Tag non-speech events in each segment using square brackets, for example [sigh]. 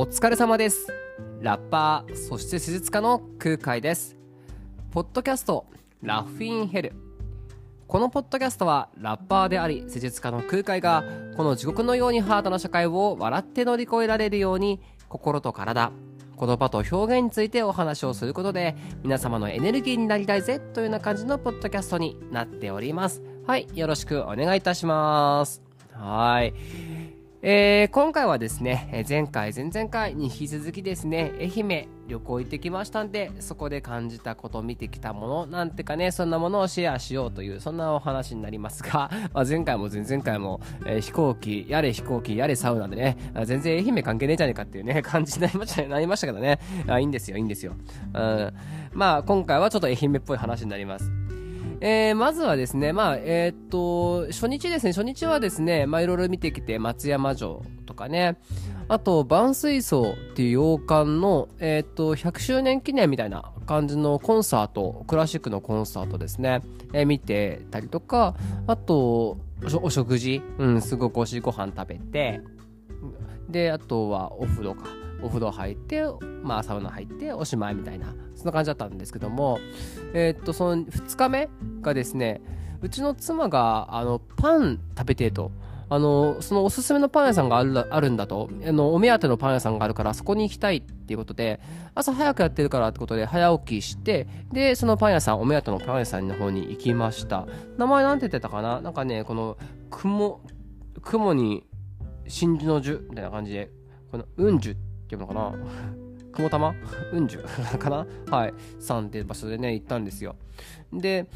お疲れ様です。ラッパー、そして施術家の空海です。ポッドキャスト、ラフィンヘル。このポッドキャストは、ラッパーであり、施術家の空海が、この地獄のようにハードな社会を笑って乗り越えられるように、心と体、言葉と表現についてお話をすることで、皆様のエネルギーになりたいぜというような感じのポッドキャストになっております。はい、よろしくお願いいたします。はい。えー今回はですね、前回、前々回に引き続きですね、愛媛旅行行ってきましたんで、そこで感じたこと、見てきたもの、なんてかね、そんなものをシェアしようという、そんなお話になりますが、[laughs] まあ、前回も前々回も、えー飛行機、やれ飛行機、やれサウナでね、全然愛媛関係ねえじゃねえかっていうね、[laughs] 感じになりましたなりましたけどね、あいいんですよ、いいんですよ。うん、まあ、今回はちょっと愛媛っぽい話になります。えーまずはですね、まあ、えーっと、初日ですね、初日はですね、まあ、いろいろ見てきて、松山城とかね、あと、万水槽っていう洋館の、えーっと、100周年記念みたいな感じのコンサート、クラシックのコンサートですね、えー見てたりとか、あと、お食事、うん、すごく美味しいご飯食べて、で、あとはお風呂か。お風呂入って、まあ、サウナ入って、おしまいみたいな、そんな感じだったんですけども、えーっと、その2日目がですね、うちの妻が、あの、パン食べてと。あの、そのおすすめのパン屋さんがあるあるんだと。あの、お目当てのパン屋さんがあるから、そこに行きたいっていうことで、朝早くやってるからってことで、早起きして、で、そのパン屋さん、お目当てのパン屋さんの方に行きました。名前なんて言ってたかな？なんかね、この、雲、雲に、真珠の樹みたいな感じで、この、うんじゅってていうのかな雲玉？うんじゅかな？はい。さんっていう場所でね、行ったんですよ。で、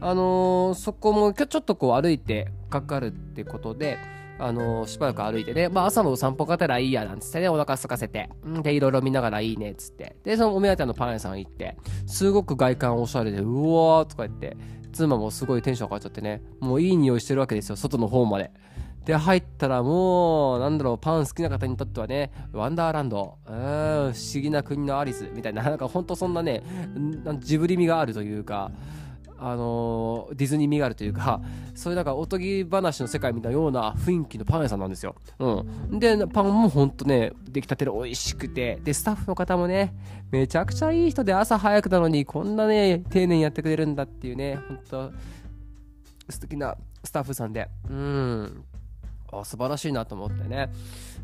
あのーそこもちょちょっとこう歩いてかかるってことで、あのーしばらく歩いてね、まあ朝のお散歩がてらいいやなんつってね、お腹空かせて、んで、いろいろ見ながらいいねっつって、で、そのお目当てのパン屋さん行って、すごく外観おしゃれで、うわーとか言って、妻もすごいテンション上がっちゃってね、もういい匂いしてるわけですよ、外の方まで。で、入ったらもう、なんだろう、パン好きな方にとってはね、ワンダーランド、うん、不思議な国のアリス、みたいな、なんかほんとそんなね、ジブリ味があるというか、あのディズニー味があるというか、そういうなんかおとぎ話の世界みたいなような雰囲気のパン屋さんなんですよ。うん。で、パンもほんとね、出来たてで美味しくて、で、スタッフの方もね、めちゃくちゃいい人で朝早くなのにこんなね、丁寧にやってくれるんだっていうね、ほんと、素敵なスタッフさんで、うん。あ素晴らしいなと思ってね。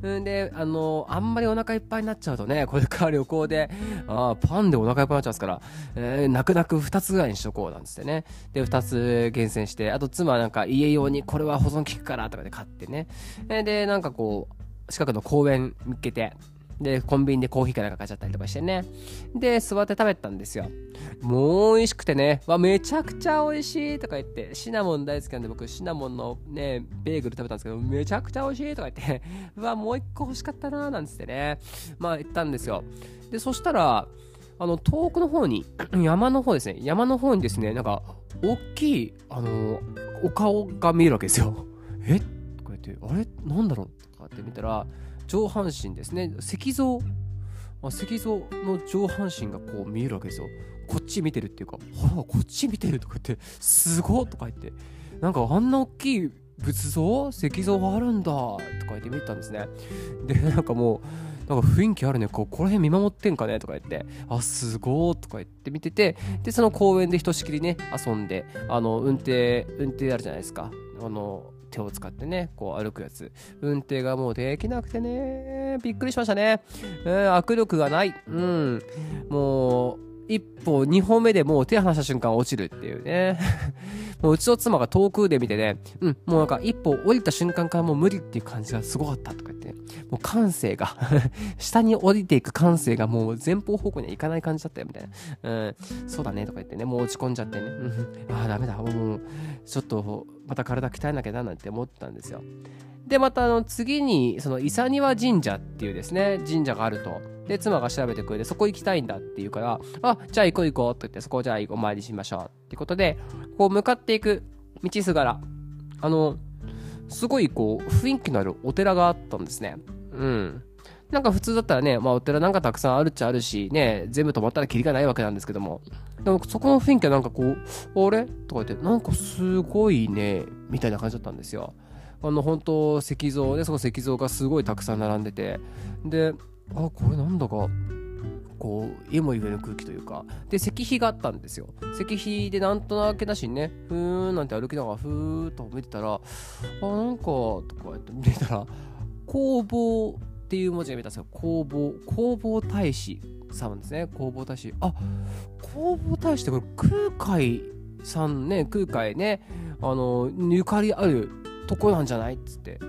んで、あのあんまりお腹いっぱいになっちゃうとね、これから旅行で、あパンでお腹いっぱいになっちゃうんですから、えー、泣く泣く2つぐらいにしとこうなんつってね。で、2つ厳選して、あと妻はなんか家用にこれは保存効くからとかで買ってね。で、なんかこう、近くの公園見つけて、で、コンビニでコーヒーかなんか買っちゃったりとかしてね。で、座って食べたんですよ。もう美味しくてね、わ、めちゃくちゃ美味しいとか言って、シナモン大好きなんで僕、シナモンのね、ベーグル食べたんですけど、めちゃくちゃ美味しいとか言って、[laughs] わ、もう一個欲しかったなーなんつってね、まあ言ったんですよ。で、そしたら、あの、遠くの方に、[clears throat] 山の方ですね、山の方にですね、なんか、大きい、あのお顔が見えるわけですよ。え？とか言って、あれ？なんだろう？とかって見たら、上半身ですね、石像、あ石像の上半身がこう見えるわけですよ。こっち見てるっていうか、ほら、こっち見てるとか言って、すごっとか言って、なんかあんな大きい仏像？石像があるんだとか言って見たんですね。で、なんかもう、なんか雰囲気あるね、こうこの辺見守ってんかね？とか言って、あ、すごーとか言って見てて、で、その公園でひとしきりね、遊んで、あの、運転、運転あるじゃないですか。あの、手を使ってね、こう歩くやつ。運転がもうできなくてね、びっくりしましたね。うん、握力がない。うん。もう、一歩、二歩目でもう手離した瞬間落ちるっていうね。[laughs] もううちの妻が遠くで見てね、うん、もうなんか一歩降りた瞬間からもう無理っていう感じがすごかったとか言って、もう感性が、[laughs] 下に降りていく感性がもう前方方向には行かない感じだったよみたいな。うん、そうだねとか言ってね、もう落ち込んじゃってね、うん、ああ、ダメだ、もう、ちょっとまた体鍛えなきゃななんて思ったんですよ。で、またあの次に、その伊佐庭神社っていうですね、神社があると。で、妻が調べてくれて、そこ行きたいんだって言うから、あ、じゃあ行こう行こうって言って、そこじゃあお参りしましょうってことで、こう向かっていく道すがら、あの、すごいこう、雰囲気のあるお寺があったんですね。うん。なんか普通だったらね、まあお寺なんかたくさんあるっちゃあるし、ね、全部泊まったらキリがないわけなんですけども、でもそこの雰囲気はなんかこう、あれ？とか言って、なんかすごいね、みたいな感じだったんですよ。あの、本当石像ね、その石像がすごいたくさん並んでて、で、あこれなんだかこう家も上の空気というか。で石碑があったんですよ。石碑でなんとなくなしにねふーんなんて歩きながらふーっと見てたらあなんかとかやって見てたら工房っていう文字が見えたんですよ。工房。工房大使さんですね。工房大使。あ工房大使ってこれ空海さんね。空海ね。あのゆかりあるとこなんじゃない？っつって。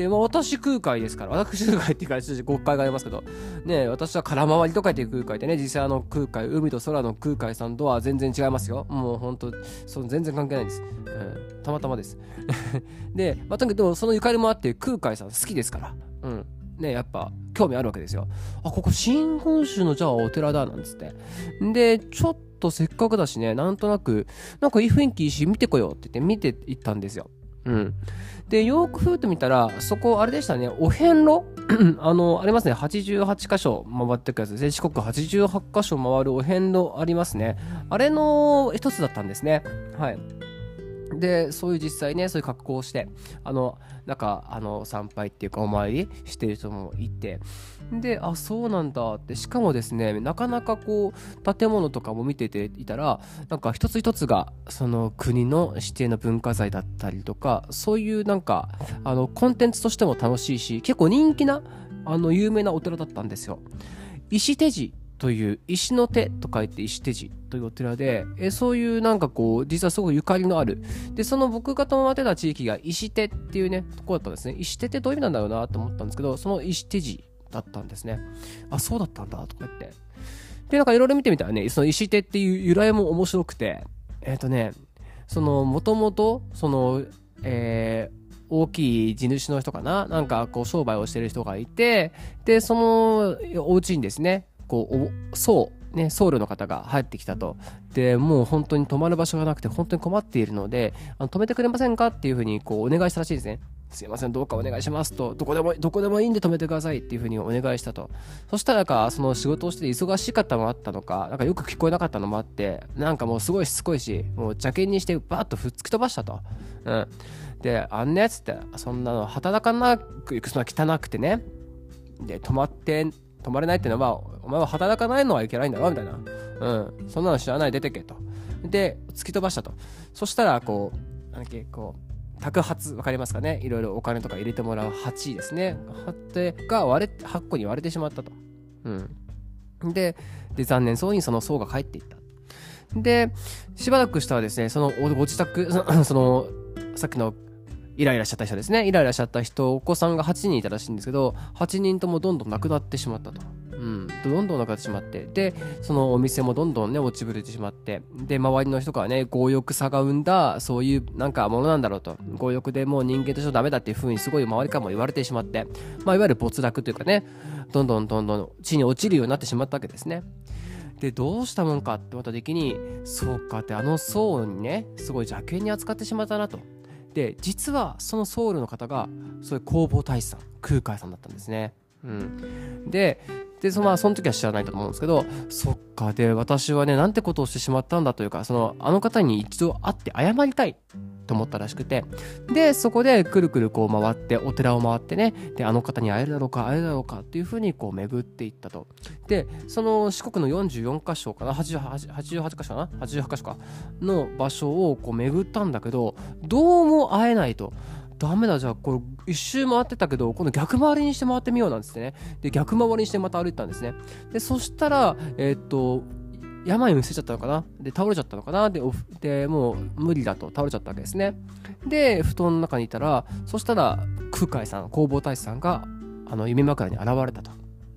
で、まあ、私空海ですから、私空海っていうか、ちょっと誤解がありますけど、ね、私は空回りと書いて空海でね、実際あの空海、海と空の空海さんとは全然違いますよ。もう本当、その全然関係ないです。うん、たまたまです。[laughs] で、まあ、とにかくそのゆかりもあって空海さん好きですから、うん。ね、やっぱ興味あるわけですよ。あ、ここ新本州のじゃあお寺だ、なんつって。で、ちょっとせっかくだしね、なんとなく、なんかいい雰囲気いいし見てこようって言って見ていったんですよ。うん。で、よくふーっと見たら、そこ、あれでしたね、お遍路？[clears throat] あの、ありますね、88箇所回ってくやつで。四国88箇所回るお遍路ありますね。あれの一つだったんですね。はい。で、そういう実際ね、そういう格好をして、あの、なんか、あの、参拝っていうか、お参りしてる人もいて、で、あ、そうなんだって、しかもですね、なかなかこう、建物とかも見てていたら、なんか一つ一つが、その国の指定の文化財だったりとか、そういうなんか、あの、コンテンツとしても楽しいし、結構人気な、あの、有名なお寺だったんですよ。石手寺という石の手と書いて石手寺というお寺で、えそういうなんかこう、実はすごくゆかりのある。で、その僕が泊まってた地域が石手っていうね、とこだったんですね。石手ってどういう意味なんだろうなと思ったんですけど、その石手寺だったんですね。あ、そうだったんだとか言って。で、なんかいろいろ見てみたらね、その石手っていう由来も面白くて、えっ、ー、とね、その、もともと、その、えー、大きい地主の人かな？なんかこう商売をしてる人がいて、で、そのお家にですね、こう、僧、ね、僧侶の方が入ってきたと。で、もう本当に泊まる場所がなくて本当に困っているので、あの止めてくれませんかっていうふうにこうお願いしたらしいですね。すいません、どうかお願いしますと、どこでも、どこでもいいんで止めてくださいっていうふうにお願いしたと。そしたらなんか、その仕事をして忙しかったのもあったのか、なんかよく聞こえなかったのもあって、なんかもうすごいしつこいし、もう邪険にしてバーッとふっつき飛ばしたと。うん。で、あんなやつって、そんなの働かなく行くそんな汚くてね。で、止まって、止まれないっていうのは、前は働かないのはいけないんだろみたいな。うん。そんなの知らない出てけと。で、突き飛ばしたと。そしたら、こう、なんだっけ、こう、宅発、わかりますかね？いろいろお金とか入れてもらう鉢ですね。てが割れ、8個に割れてしまったと。うん。で、で残念そうにその層が帰っていった。で、しばらくしたらですね、そのご自宅、[clears throat] その、さっきのイライラしちゃった人ですね。イライラしちゃった人、お子さんが8人いたらしいんですけど、8人ともどんどん亡くなってしまったと。どんどん亡くなってしまって。で、そのお店もどんどんね、落ちぶれてしまって。で、周りの人からね、強欲さが生んだ、そういうなんかものなんだろうと。強欲でもう人間としてはダメだっていう風にすごい周りからも言われてしまって。まあ、いわゆる没落というかね、どんどんどんどん地に落ちるようになってしまったわけですね。で、どうしたもんかって思った時に、そうかって、あの層にね、すごい邪険に扱ってしまったなと。で実はそのソウルの方がそういう工房大使さん空海さんだったんですね。うん、ででそのまあその時は知らないと思うんですけどそっかで私はねなんてことをしてしまったんだというかそのあの方に一度会って謝りたいと思ったらしくてでそこでくるくるこう回ってお寺を回ってねであの方に会えるだろうか会えるだろうかっていうふうにこう巡っていったとでその四国の44箇所かな 88, 88箇所かな88箇所かの場所をこう巡ったんだけどどうも会えないと。ダメだ、じゃあ、これ、一周回ってたけど、今度逆回りにして回ってみようなんですね。で、逆回りにしてまた歩いたんですね。で、そしたら、えー、っと、病を見せちゃったのかなで、倒れちゃったのかなで、で、もう無理だと倒れちゃったわけですね。で、布団の中にいたら、そしたら、空海さん、弘法大師さんが、あの、夢枕に現れたと。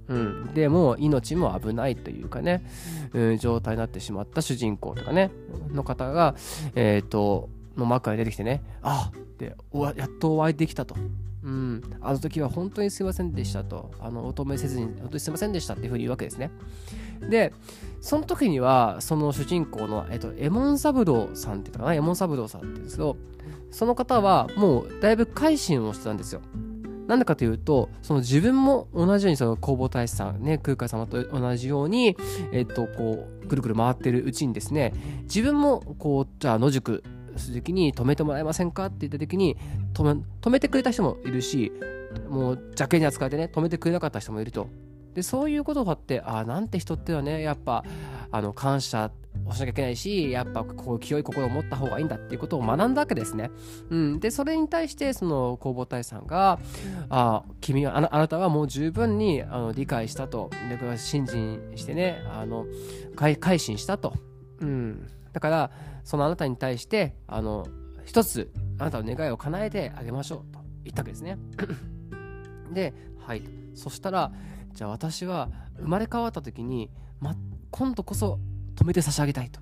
うん、でも命も危ないというかね、うん、状態になってしまった主人公とかねの方が、えっ、ー、との枕に出てきてねあってやっとお会いできたとうん、あの時は本当にすいませんでしたと、あの、お止めせずに、本当にすいませんでしたっていうふうに言うわけですね。で、その時には、その主人公の、えっと、エモン三郎さんって言ったかな、エモン三郎さんって言うんですけど、その方はもうだいぶ改心をしてたんですよ。なんでかというと、その自分も同じようにその弘法大師さん、ね、空海様と同じように、えっと、こう、ぐるぐる回ってるうちにですね、自分も、こう、じゃあ野宿する時に止めてもらえませんかって言った時に止め止めてくれた人もいるしもう邪険に扱ってね止めてくれなかった人もいるとでそういうことがあってああなんて人ってはねやっぱあの感謝をしなきゃいけないしやっぱこう清い心を持った方がいいんだっていうことを学んだわけですね。うん、でそれに対してその弘法大さんが「あ君はあなたはもう十分にあの理解したと」で信心してねあの改心したと。うん、だからそのあなたに対してあの一つあなたの願いを叶えてあげましょうと言ったわけですね。[clears throat] で、はい。そしたら、じゃあ私は生まれ変わった時に、ま、今度こそ止めて差し上げたいと。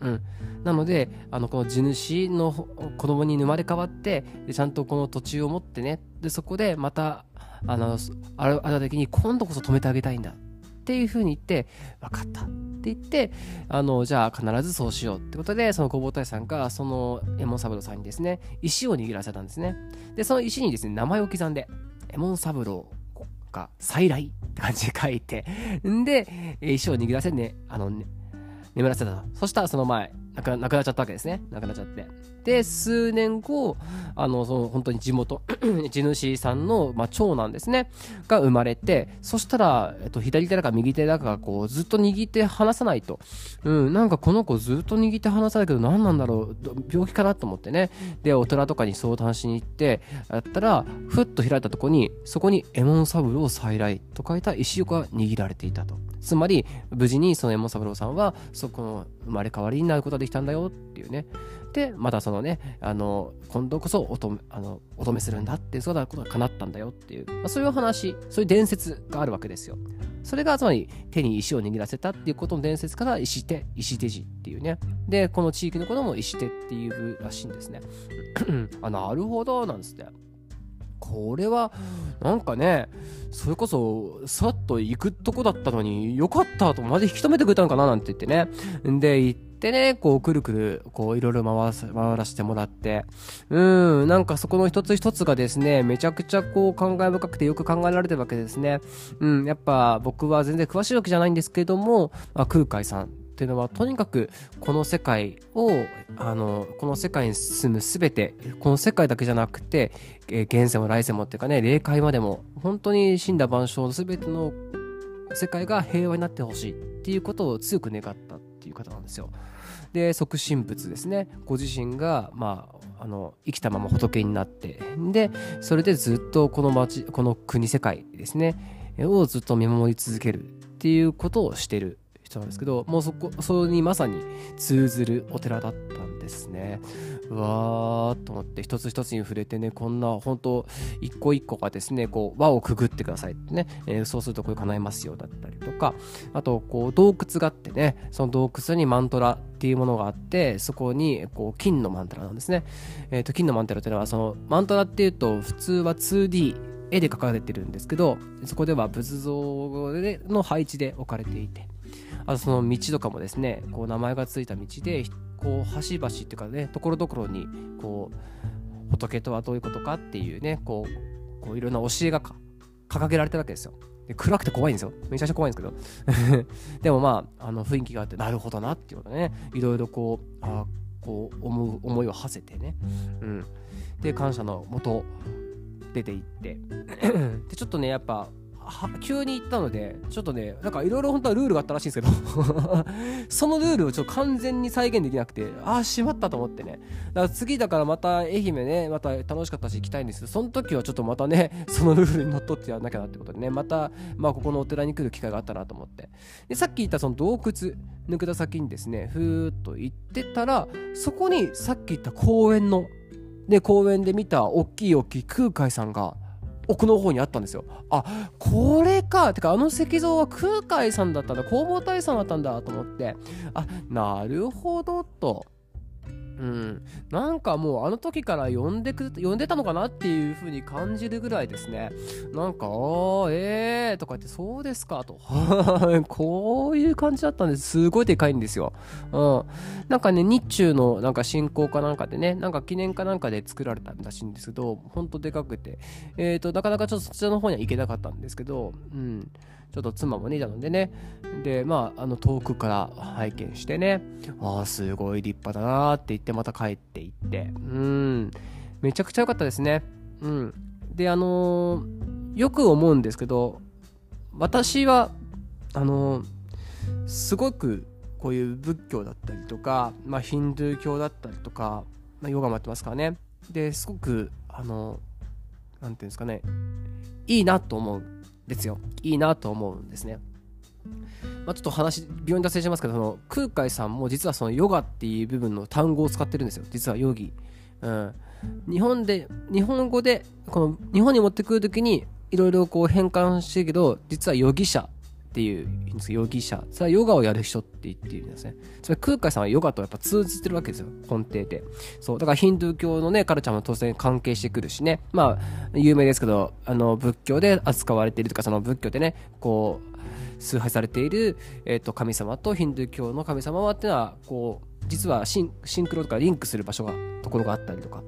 うん、なのであのこの地主の子供に生まれ変わってでちゃんとこの土地を持ってねでそこでまたあのあるある時に今度こそ止めてあげたいんだっていうふうに言って分かったって言ってあのじゃあ必ずそうしようってことでその弘法大さんがその右衛門三郎さんにですね石を握らせたんですね。でその石にですね名前を刻んで右衛門三郎が再来って感じで書いてんで石を握らせてねあのね眠らせたと。そしたらその前亡くなっちゃったわけですね。亡くなっちゃって。で数年後あのその本当に地元 [clears throat] 地主さんの、まあ、長男ですねが生まれてそしたら、えっと、左手だか右手だかがこうずっと握って離さないと、うん、なんかこの子ずっと握って離さないけど何なんだろう病気かなと思ってね。でお寺とかに相談しに行ってやったらふっと開いたとこにそこに「エモンサブロー再来」と書いた石が握られていたと。つまり無事にそのエモンサブローさんはそこの生まれ変わりになることができたんだよっていうね。でまたそのねあの今度こそおとあのお止めするんだってそういうことが叶ったんだよっていう、まあ、そういう話そういう伝説があるわけですよ。それがつまり手に石を握らせたっていうことの伝説から石手石手寺っていうね。でこの地域のことも石手っていうらしいんですね。[clears throat] あなるほどなんですって。これはなんかねそれこそさっと行くとこだったのによかったとまで引き止めてくれたのかななんて言ってね。で行ってでね、こう、くるくる、こう、いろいろ回らせてもらって、うん、なんかそこの一つ一つがですね、めちゃくちゃこう、考え深くてよく考えられてるわけですね。うん、やっぱ僕は全然詳しいわけじゃないんですけども、まあ、空海さんっていうのはとにかくこの世界をあのこの世界に住む全てこの世界だけじゃなくて、えー、現世も来世もっていうかね霊界までも本当に死んだ万象の全ての世界が平和になってほしいっていうことを強く願ったっていう方なんですよ。で即身仏ですねご自身が、まあ、あの生きたまま仏になってでそれでずっとこの町この国世界ですねをずっと見守り続けるっていうことをしてる人なんですけどもうそこそれにまさに通ずるお寺だったんですね。うわーと思って一つ一つに触れてねこんな本当一個一個がですねこう輪をくぐってくださいってね、えー、そうするとこれ叶えますよだったりとかあとこう洞窟があってねその洞窟にマントラっていうものがあってそこにこう金のマントラなんですね、えー、と金のマントラっていうのはそのマントラっていうと普通は 2D 絵で描かれてるんですけどそこでは仏像の配置で置かれていてあとその道とかもですねこう名前がついた道でこう端々っていうかねところどころにこう仏とはどういうことかっていうねこうこういろんな教えが掲げられてるわけですよ。で暗くて怖いんですよ。めちゃくちゃ怖いんですけど。[laughs] でもまあ、あの雰囲気があって、なるほどなっていうことね、いろいろこう、あこう思う思いを馳せてね。うん。で、感謝のもと出ていって。[clears throat] で、ちょっとね、やっぱ、急に行ったので、ちょっとね、なんかいろいろ本当はルールがあったらしいんですけど [laughs] そのルールをちょっと完全に再現できなくて、ああ、しまったと思ってね。だから次だからまた愛媛ね、また楽しかったし行きたいんですけど、その時はちょっとまたね、[laughs] そのルールにのっとってやらなきゃなってことでね、また、まあここのお寺に来る機会があったなと思って。で、さっき言ったその洞窟抜けた先にですね、ふーっと行ってたら、そこにさっき言った公園の、で、公園で見た大きい大きい空海さんが、奥の方にあったんですよ。あ、これか。てか、あの石像は空海さんだったんだ。弘法大さんだったんだと思って、あ、なるほどと。うん、なんかもうあの時から呼んでく呼んでたのかなっていう風に感じるぐらいですね。なんか「ああええー」とか言って「そうですか」と。[laughs] こういう感じだったんです。すごいでかいんですよ、うん、なんかね日中のなんか信仰かなんかでねなんか記念かなんかで作られたらしいんですけどほんとでかくて。えっ、ー、となかなかちょっとそちらの方には行けなかったんですけどうん。ちょっと妻もねいたのでねでまああの遠くから拝見してね。ああすごい立派だなって言ってまた帰っていって。うん。めちゃくちゃ良かったですね。うん。であのー、よく思うんですけど私はあのすごくこういう仏教だったりとか、まあ、ヒンドゥー教だったりとか、まあ、ヨガもやってますからね。ですごくあのなんていうんですかね。いいなと思う。ですよいいなと思うんですねまあ、ちょっと話、病院脱線しますけど、その空海さんも実はそのヨガっていう部分の単語を使ってるんですよ。実はヨギ。うん。日本で、日本語で、この日本に持ってくる時に、いろいろこう変換してるけど、実はヨギ者っていう、ヨギ者。それはヨガをやる人って言ってるんですね。それ空海さんはヨガとやっぱ通じてるわけですよ。根底で。そう。だからヒンドゥー教のね、カルチャーも当然関係してくるしね。まあ、有名ですけど、あの、仏教で扱われているとか、その仏教でね、こう、崇拝されている、えー、と神様とヒンドゥー教の神様はっていうのはこう実はシンシンクロとかリンクする場所がところがあったりとか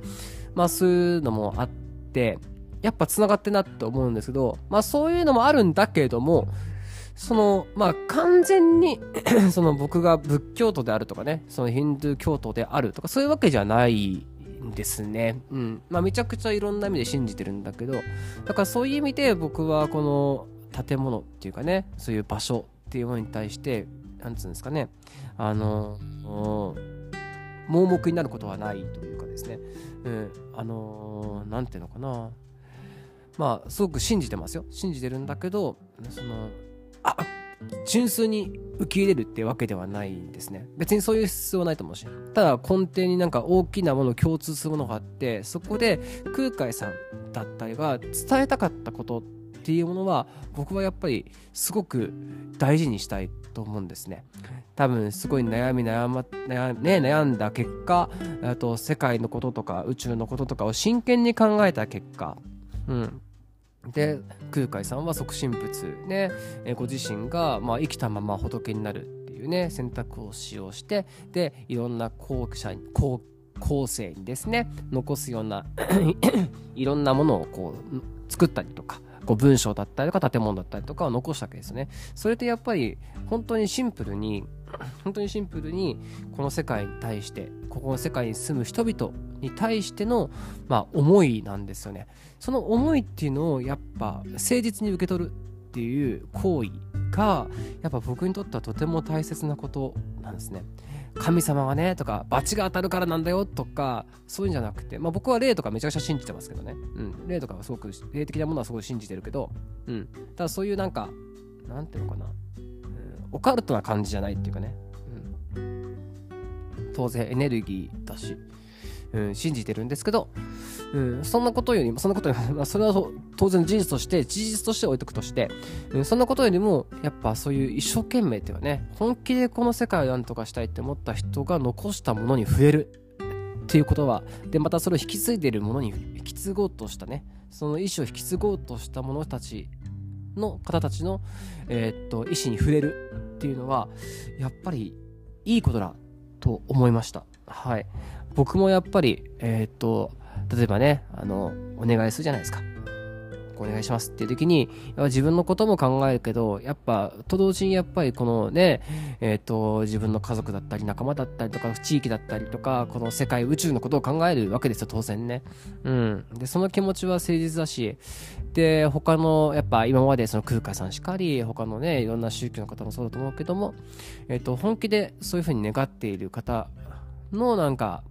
まあそういうのもあってやっぱつながってなって思うんですけどまあそういうのもあるんだけれどもそのまあ完全に [clears throat] その僕が仏教徒であるとかねそのヒンドゥー教徒であるとかそういうわけじゃないんですね。うん。まあめちゃくちゃいろんな意味で信じてるんだけどだからそういう意味で僕はこの建物っていうかねそういう場所っていうものに対してなんつうんですかねあの盲目になることはないというかですね、うん、あの何ていうのかなまあすごく信じてますよ信じてるんだけどそのあ純粋に受け入れるってわけではないんですね。別にそういう必要はないと思うし。ただ根底になんか大きなもの共通するものがあってそこで空海さんだったりが伝えたかったことっていうものは僕はやっぱりすごく大事にしたいと思うんですね。多分すごい悩み悩,、ま、悩,、ね、悩んだ結果あと世界のこととか宇宙のこととかを真剣に考えた結果、うん、で空海さんは即身仏ねご自身が、まあ、生きたまま仏になるっていうね選択を使用してでいろんな後者後後世にですね残すような [coughs] いろんなものをこう作ったりとかこう文章だったりとか建物だったりとかを残したわけですね。それってやっぱり本当にシンプルに本当にシンプルにこの世界に対してここの世界に住む人々に対しての、まあ、思いなんですよね。その思いっていうのをやっぱ誠実に受け取るっていう行為がやっぱ僕にとってはとても大切なことなんですね。神様がねとか罰が当たるからなんだよとかそういうんじゃなくて、まあ、僕は霊とかめちゃくちゃ信じてますけどね、うん、霊とかはすごく霊的なものはすごい信じてるけど、うん、ただそういうなんかなんていうのかな、オカルトな感じじゃないっていうかね、うん、当然エネルギーだし、うん、信じてるんですけど、うん、そんなことよりも、そんなことよりも、[laughs] それは当然事実として、事実として置いとくとして、うん、そんなことよりも、やっぱそういう一生懸命っていうかね、本気でこの世界を何とかしたいって思った人が残したものに触れる。っていうことは、で、またそれを引き継いでいるものに引き継ごうとしたね、その意思を引き継ごうとした者たちの方たちの、えー、っと、意思に触れるっていうのは、やっぱりいいことだと思いました。はい。僕もやっぱり、えー、っと、例えばね、あの、お願いするじゃないですか。お願いしますっていう時に、自分のことも考えるけど、やっぱ、と同時にやっぱりこのね、えっ、ー、と、自分の家族だったり、仲間だったりとか、地域だったりとか、この世界、宇宙のことを考えるわけですよ、当然ね。うん。で、その気持ちは誠実だし、で、他の、やっぱ今までその空海さんしかり、他のね、いろんな宗教の方もそうだと思うけども、えっ、ー、と、本気でそういうふうに願っている方のなんか、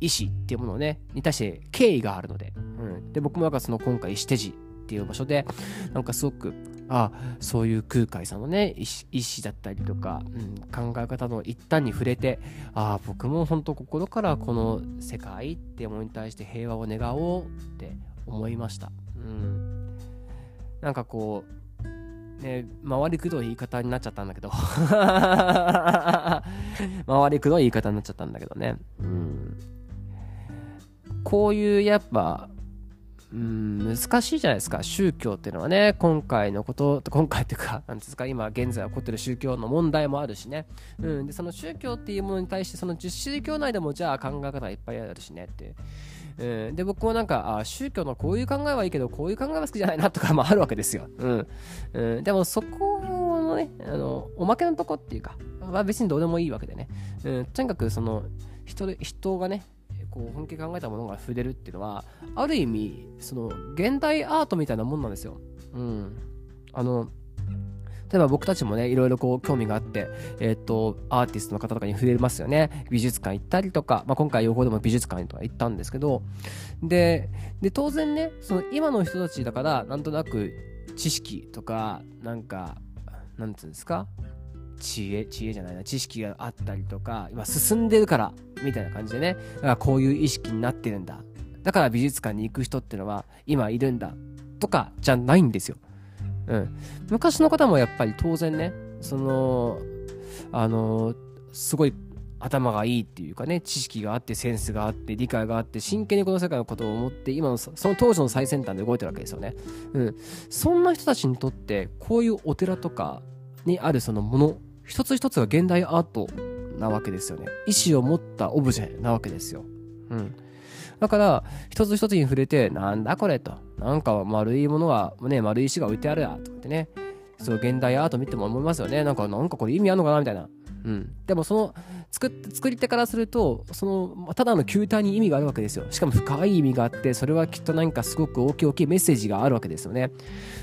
意思っていうものをね、に対して敬意があるので、うん。で、僕もなんかその今回石手寺っていう場所で、なんかすごく、あそういう空海さんのね、意思だったりとか、うん、考え方の一端に触れて、あ、僕も本当心からこの世界っていうものに対して平和を願おうって思いました。うん。なんかこう、ね、回りくどい言い方になっちゃったんだけど [laughs] 回りくどい言い方になっちゃったんだけどね。うん。こういうやっぱうん難しいじゃないですか。宗教っていうのはね。今回のこと今回っていうか [laughs] なんですか。今現在起こってる宗教の問題もあるしね、うん、でその宗教っていうものに対してその宗教内でもじゃあ考え方がいっぱいあるしねってう。ん、で僕もなんかあ宗教のこういう考えはいいけどこういう考えは好きじゃないなとか [laughs] もあるわけですよ、うん。うん、でもそこのねあのおまけのとこっていうか、まあ、別にどうでもいいわけでね、うん、とにかくその人人がねこう本気で考えたものが触れるっていうのはある意味その現代アートみたいなもんなんですよ。うん、あの例えば僕たちもね、いろいろこう興味があって、えっ、ー、と、アーティストの方とかに触れますよね。美術館行ったりとか、まあ、今回予報でも美術館とか行ったんですけど、で、で、当然ね、その今の人たちだから、なんとなく知識とか、なんか、なんつうんですか？知恵、知恵じゃないな、知識があったりとか、今進んでるから、みたいな感じでね、だからこういう意識になってるんだ。だから美術館に行く人ってのは今いるんだ。とかじゃないんですよ。うん。昔の方もやっぱり当然ね、その、あの、すごい頭がいいっていうかね、知識があって、センスがあって、理解があって、真剣にこの世界のことを思って、今のその当時の最先端で動いてるわけですよね。うん。そんな人たちにとって、こういうお寺とかにあるそのもの、一つ一つが現代アートなわけですよね。意思を持ったオブジェなわけですよ。うん。だから、一つ一つに触れて、なんだこれと。なんか丸いものは、ね、丸い石が置いてあるや、とかってね。そう、現代アート見ても思いますよね。なんか、なんかこれ意味あるのかなみたいな。うん。でも、その、作作り手からすると、その、ただの球体に意味があるわけですよ。しかも深い意味があって、それはきっと何かすごく大きい大きいメッセージがあるわけですよね。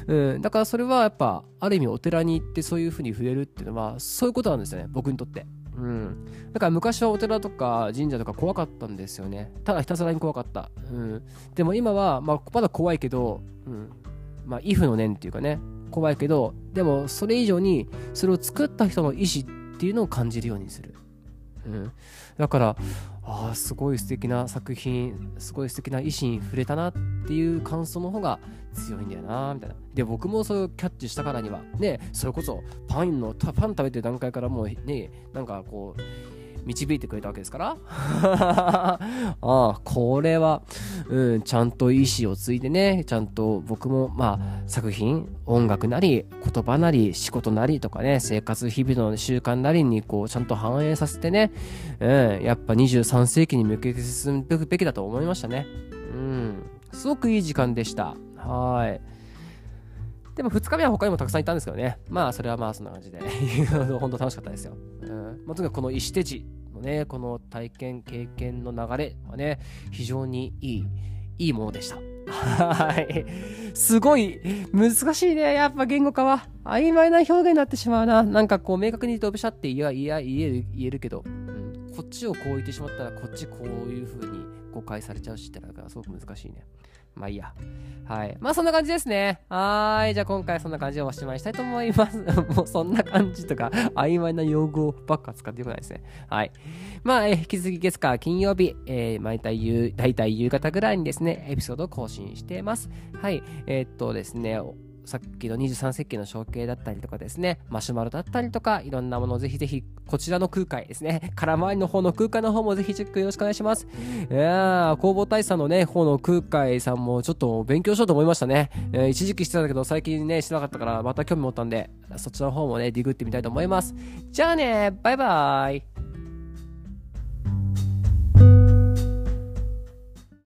うん。だからそれはやっぱ、ある意味お寺に行ってそういうふうに触れるっていうのは、そういうことなんですよね。僕にとって。うん。だから昔はお寺とか神社とか怖かったんですよね。ただひたすらに怖かった。うん。でも今は、まあ、まだ怖いけど、うん。まあ、イフの念っていうかね、怖いけど、でもそれ以上に、それを作った人の意思っていうのを感じるようにする。うん。だから、ああ、すごい素敵な作品、すごい素敵な意思に触れたなっていう感想の方が強いんだよな、みたいな。で、僕もそれをキャッチしたからには、ね、それこそパンの、パン食べてる段階からもうね、なんかこう、導いてくれたわけですから。[laughs] ああこれは、うん、ちゃんと意志を継いでねちゃんと僕もまあ作品音楽なり言葉なり仕事なりとかね生活日々の習慣なりにこうちゃんと反映させてね、うん、やっぱ23世紀に向けて進むべきだと思いましたね。うんすごくいい時間でした。はい。でも2日目は他にもたくさんいたんですけどね。まあ、それはまあそんな感じで [laughs] 本当楽しかったですよ。うん。まあ、とにかくこの石手地のね、この体験、経験の流れはね、非常にいい、いいものでした。はい。すごい難しいね。やっぱ言語化は。曖昧な表現になってしまうな。なんかこう明確に飛びしゃって言え言える言えるけど、うん、こっちをこう言ってしまったらこっちこういう風に誤解されちゃうしってなんかすごく難しいね。まあいいや。はい。まあそんな感じですね。はい。じゃあ今回そんな感じでおしまいしたいと思います。[laughs] もうそんな感じとか、曖昧な用語ばっか使ってよくないですね。はい。まあ、え引き続き月火金曜日、えー、毎回夕、大体夕方ぐらいにですね、エピソードを更新しています。はい。えー、っとですね、さっきの23世紀の象形だったりとかですね、マシュマロだったりとか、いろんなものをぜひぜひ、こちらの空海ですね、[laughs] 空回りの方の空海の方もぜひチェックよろしくお願いします。いやー、工房大佐のね、方の空海さんもちょっと勉強しようと思いましたね。えー、一時期してたんだけど、最近ね、してなかったから、また興味持ったんで、そっちの方もね、ディグってみたいと思います。じゃあね、バイバーイ。